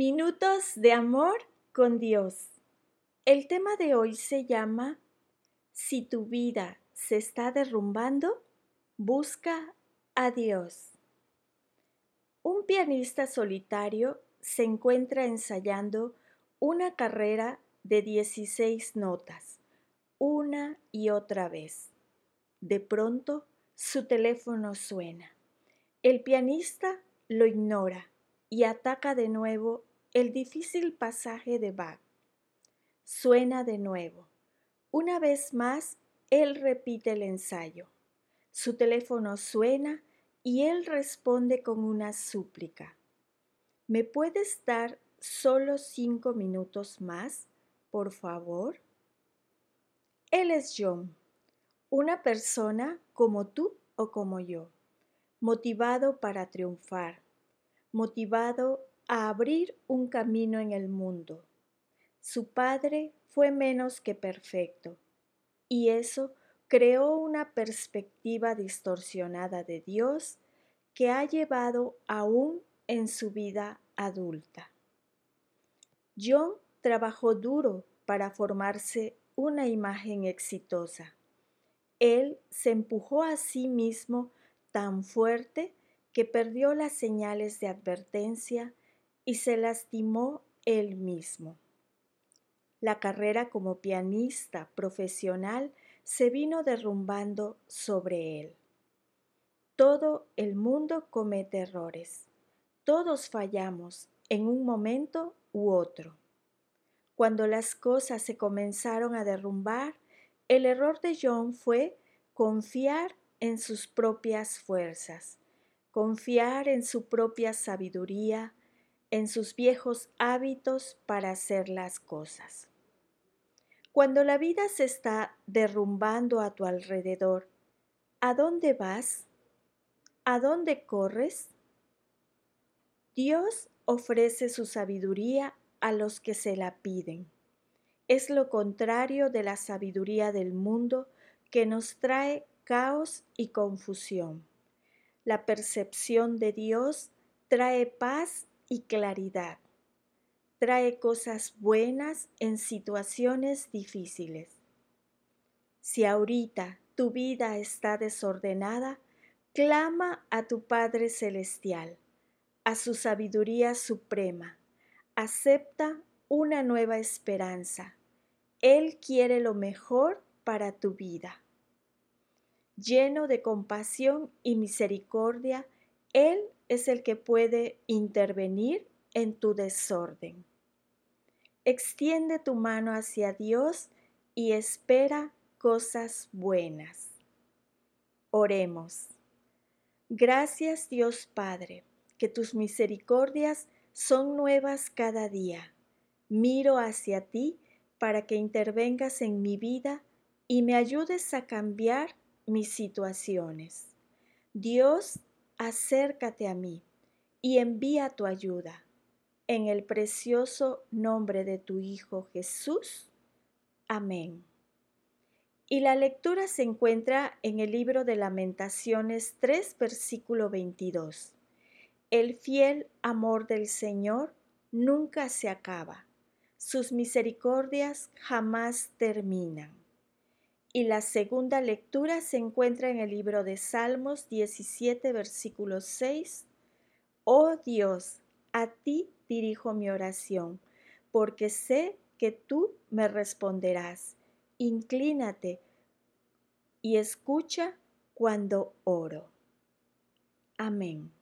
Minutos de amor con Dios. El tema de hoy se llama Si tu vida se está derrumbando, busca a Dios. Un pianista solitario se encuentra ensayando una carrera de 16 notas, una y otra vez. De pronto, su teléfono suena. El pianista lo ignora y ataca de nuevo el difícil pasaje de Bach. Suena de nuevo. Una vez más, él repite el ensayo. Su teléfono suena y él responde con una súplica. ¿Me puedes dar solo cinco minutos más, por favor? Él es John, una persona como tú o como yo, motivado para triunfar, motivado a abrir un camino en el mundo. Su padre fue menos que perfecto, y eso creó una perspectiva distorsionada de Dios que ha llevado aún en su vida adulta. John trabajó duro para formarse una imagen exitosa. Él se empujó a sí mismo tan fuerte que perdió las señales de advertencia y se lastimó él mismo. La carrera como pianista profesional se vino derrumbando sobre él. Todo el mundo comete errores. Todos fallamos en un momento u otro. Cuando las cosas se comenzaron a derrumbar, el error de John fue confiar en sus propias fuerzas confiar en su propia sabiduría, en sus viejos hábitos para hacer las cosas. Cuando la vida se está derrumbando a tu alrededor, ¿a dónde vas? ¿A dónde corres? Dios ofrece su sabiduría a los que se la piden. Es lo contrario de la sabiduría del mundo que nos trae caos y confusión. La percepción de Dios trae paz y claridad. Trae cosas buenas en situaciones difíciles. Si ahorita tu vida está desordenada, clama a tu Padre Celestial, a su sabiduría suprema. Acepta una nueva esperanza. Él quiere lo mejor para tu vida lleno de compasión y misericordia, Él es el que puede intervenir en tu desorden. Extiende tu mano hacia Dios y espera cosas buenas. Oremos. Gracias Dios Padre, que tus misericordias son nuevas cada día. Miro hacia ti para que intervengas en mi vida y me ayudes a cambiar mis situaciones. Dios, acércate a mí y envía tu ayuda. En el precioso nombre de tu Hijo Jesús. Amén. Y la lectura se encuentra en el libro de Lamentaciones 3, versículo 22. El fiel amor del Señor nunca se acaba, sus misericordias jamás terminan. Y la segunda lectura se encuentra en el libro de Salmos 17, versículo 6. Oh Dios, a ti dirijo mi oración, porque sé que tú me responderás. Inclínate y escucha cuando oro. Amén.